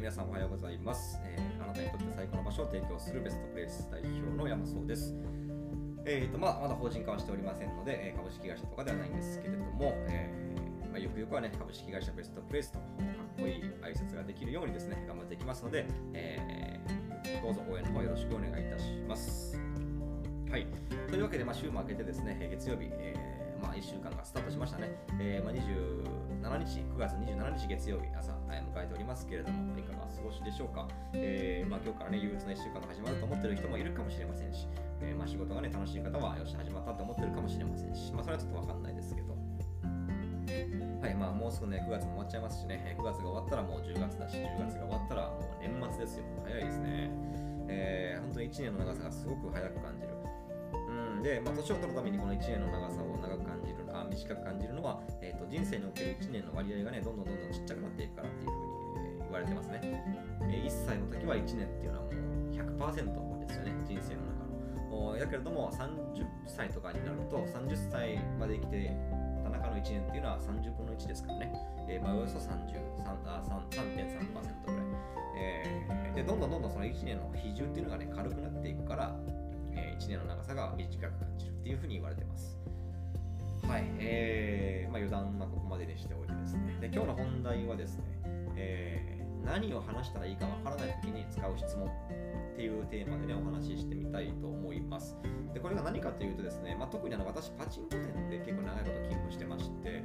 皆さんおはようございます、えーあなたにとって最高の場所を提供するベストプレイス代表の山荘です。えーとまあ、まだ法人化はしておりませんので、え株式会社とかではないんですけれども、えーまあ、よくよくはね、株式会社ベストプレイスとかっこいい挨拶ができるようにですね、頑張っていきますので、えーどうぞ応援の方よろしくお願いいたします。はい。というわけで、まあ、週も明けてですね、月曜日、えーまあ、1週間がスタートしましたね。えーまあ、27日、9月27日月曜日、朝、え迎えておりますけれども、いかがお過ごしでしょうか。えーまあ、今日からね、憂鬱な1週間が始まると思ってる人もいるかもしれませんし、えーまあ、仕事がね、楽しい方は、よし、始まったと思ってるかもしれませんし、まあ、それはちょっとわかんないですけど、はい、まあもうすぐね、9月も終わっちゃいますしね、9月が終わったらもう10月だし、10月が終わったらもう年末ですよ。早いですね。えー本当に1年の長さがすごく早く感じる。で、まあ、年を取るためにこの1年の長さを長く感じる、あ短く感じるのは、えー、と人生における1年の割合がね、どんどんどんどんちっちゃくなっていくからっていうふうに、えー言われてますね。えー1歳の時は1年っていうのはもう100%ですよね、人生の中の。おやけれども、30歳とかになると、30歳まで生きてた中の1年っていうのは30分の1ですからね。えーまあ、およそ33あ3 3.3%ぐらい。えーで、どんどんどんどんその1年の比重っていうのがね、が短く感じるっていうふうに言われてます。はい、えーまあ、余談はここまでにしておいてですね。で、今日の本題はですね、えー何を話したらいいかわからないときに使う質問っていうテーマでね、お話ししてみたいと思います。で、これが何かというとですね、まあ、特にあの私、パチンコ店で結構長いこと勤務してまして、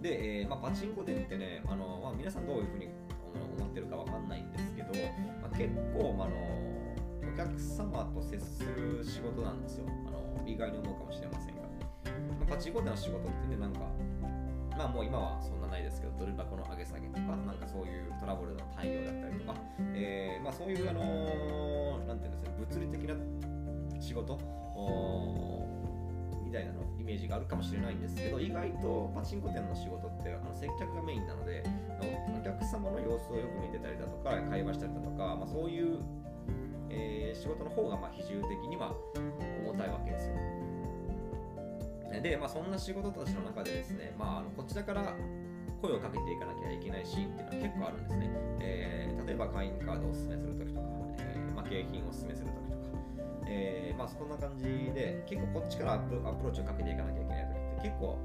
で、えーまあ、パチンコ店ってね、あのまあ、皆さんどういうふうに思ってるかわかんないんですけど、まあ、結構、まあ、の客様と接する仕事なんですよ。あの意外に思うかもしれませんが。まあパチンコ店の仕事ってね、なんか、まあもう今はそんなないですけど、ドル箱の上げ下げとか、なんかそういうトラブルの対応だったりとか、えーまあそういう、あのなんていうんですか、物理的な仕事みたいなのイメージがあるかもしれないんですけど、意外とパチンコ店の仕事ってあの接客がメインなので、お客様の様子をよく見てたりだとか、会話したりだとか、まあ、そういう、えー仕事の方がまあ比重的には重たいわけですよ。で、まあ、そんな仕事たちの中でですね、まあ、あのこちらから声をかけていかなきゃいけないシーンっていうのは結構あるんですね。えー例えば会員カードをお勧めするときとか、えーまあ、景品をお勧めするときとか、えーまあ、そんな感じで結構こっちからアプアプローチをかけていかなきゃいけないときって結構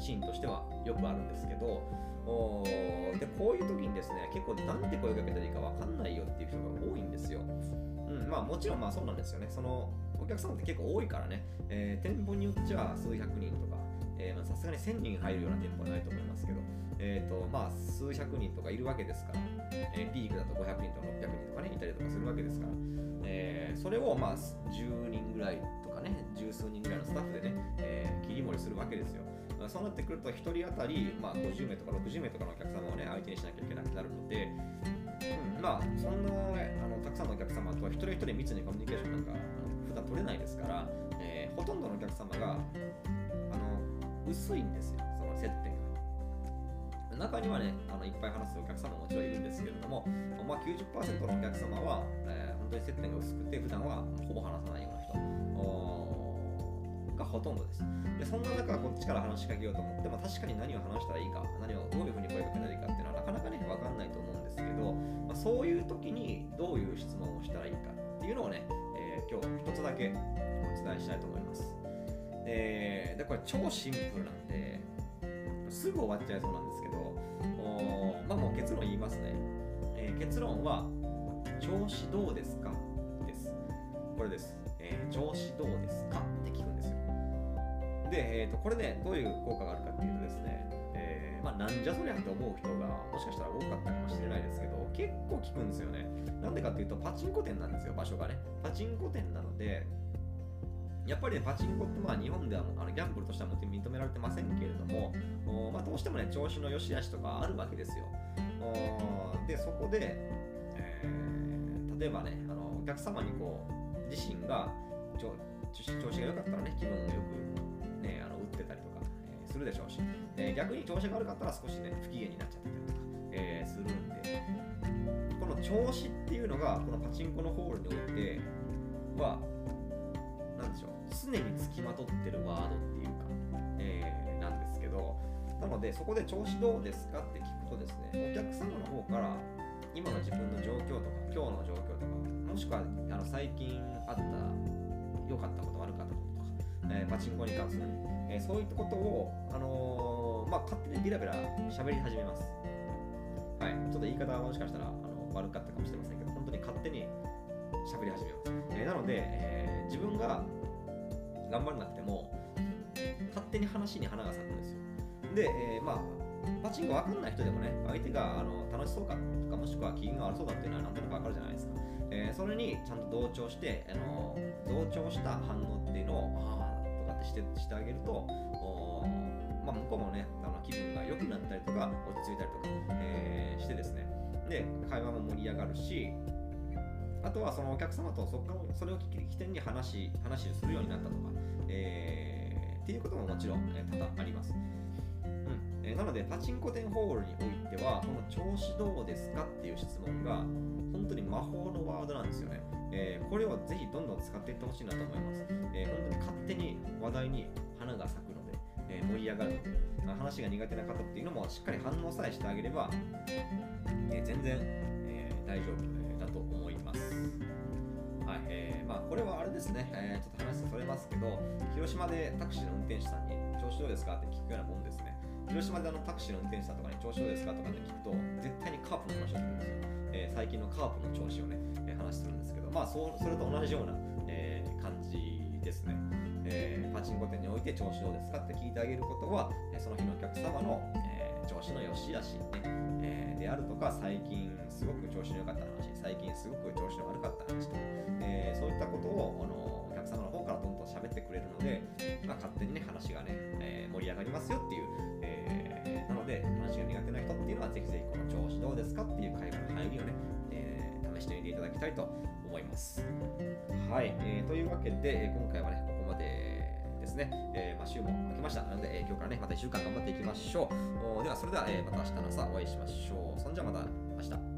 シーンとしてはよくあるんですけど、でこういう時にですね、結構なんて声かけたらいいかわかんないよっていう人が多いんですよ。うん、まあもちろんまあそうなんですよね。そのお客さんって結構多いからね、えー店舗によっては数百人とか、さすがに1000人入るような店舗はないと思いますけど、えーとまあ、数百人とかいるわけですから、えーピークだと500人とか600人とかね、いたりとかするわけですから、えーそれをまあ10人ぐらいとかね、十数人ぐらいのスタッフでね、えー切り盛りするわけですよ。そうなってくると、1人当たり、まあ、50名とか60名とかのお客様をね、相手にしなきゃいけなくなるので、うん、まあ、そんな、あのたくさんのお客様とは一人一人密にコミュニケーションなんか普段取れないですから、えーほとんどのお客様があの薄いんですよ、その接点が。中にはね、あのいっぱい話すお客様ももちろんいるんですけれども、まあ、90%のお客様は、えー本当に接点が薄くて、普段はほぼ話さないようながほとんどです。で、そんな中、こっちから話しかけようと思って、まあ、確かに何を話したらいいか、何をどういうふうに声かけたらいいかっていうのはなかなかね、わかんないと思うんですけど、まあ、そういう時にどういう質問をしたらいいかっていうのをね、えー今日一つだけお伝えしたいと思います。えーで、これ超シンプルなんで、すぐ終わっちゃいそうなんですけど、おまあもう結論言いますね。えー結論は、調子どうですか？です。これです。えー調子どうです？で、えー、とこれね、どういう効果があるかっていうとですね、えーまあ、なんじゃそりゃって思う人がもしかしたら多かったかもしれないですけど、結構聞くんですよね。なんでかっていうと、パチンコ店なんですよ、場所がね。パチンコ店なので、やっぱりね、パチンコってまあ日本ではあのギャンブルとしてはもちろん認められてませんけれども、まあ、どうしてもね、調子の良し悪しとかあるわけですよ。おで、そこで、えー例えばね、あのお客様にこう、自身が調調子が良かったらね、気分をよく、ね、あの打ってたりとか、えーするでしょうし、えー逆に調子が悪かったら少しね、不機嫌になっちゃってたりとか、えーするんで、この調子っていうのが、このパチンコのホールにおいては、なんでしょう、常につきまとってるワードっていうか、えーなんですけど、なので、そこで調子どうですかって聞くとですね、お客様の方から、今の自分の状況とか今日の状況とかもしくはあの最近あった良かったこと悪かったこととか、えー、パチンコに関する、えー、そういったことを、あのー、まあ、勝手にベラベラ喋り始めます。はい、ちょっと言い方はもしかしたらあの悪かったかもしれませんけど、本当に勝手に喋り始めます。えー、なので、え自分が頑張らなくても、勝手に話に花が咲くんですよ。で、えまあパチンコ分かんない人でもね、相手があの楽しそうかとか、もしくは機嫌が悪そうだっていうのはなんとなく分かるじゃないですか。えー、それにちゃんと同調して、あの同調した反応っていうのを、ああとかってしてしてあげると、まあ、向こうもね、あの気分が良くなったりとか、落ち着いたりとか、えー、してですね、で、会話も盛り上がるし、あとはそのお客様とそこからそれを起点に話話するようになったとか、えー、っていうことももちろん、え、多々あります。え、なので、パチンコ店ホールにおいては、この調子どうですかっていう質問が、本当に魔法のワードなんですよね。えー、これをぜひどんどん使っていってほしいなと思います。えー、本当に勝手に話題に花が咲くので、えー、盛り上がるので、話が苦手な方っていうのもしっかり反応さえしてあげれば、え全然、え大丈夫だと思います。はい、えーまあ、これはあれですね、えちょっと話それますけど、広島でタクシーの運転手さんに調子どうですか？って聞くようなもんですね。広島であのタクシーの運転手さんとかに調子どうですか？とかって聞くと、絶対にカープの話をするんですよ。えー、最近のカープの調子をね、えー、話するんですけど、まあそそれと同じような、えー、感じですね、えー。パチンコ店において調子どうですか？って聞いてあげることは、その日のお客様の、え調子の良し悪し、ねえであるとか、最近すごく調子の良かった話、最近すごく調子の悪かった話とか、えそういったことをあのお客様の方からどんどん喋ってくれるので、上がりますよっていう、えなので、話が苦手な人っていうのは、ぜひぜひこの調子どうですかっていう会話の入りをね、えー、試してみていただきたいと思います。はい、えー、というわけで、今回はね、ここまでですね、えー、まあ、週も明けました。なので、え、今日からね、また1週間頑張っていきましょう。では、それでは、え、また明日の朝お会いしましょう。そんじゃまた明日。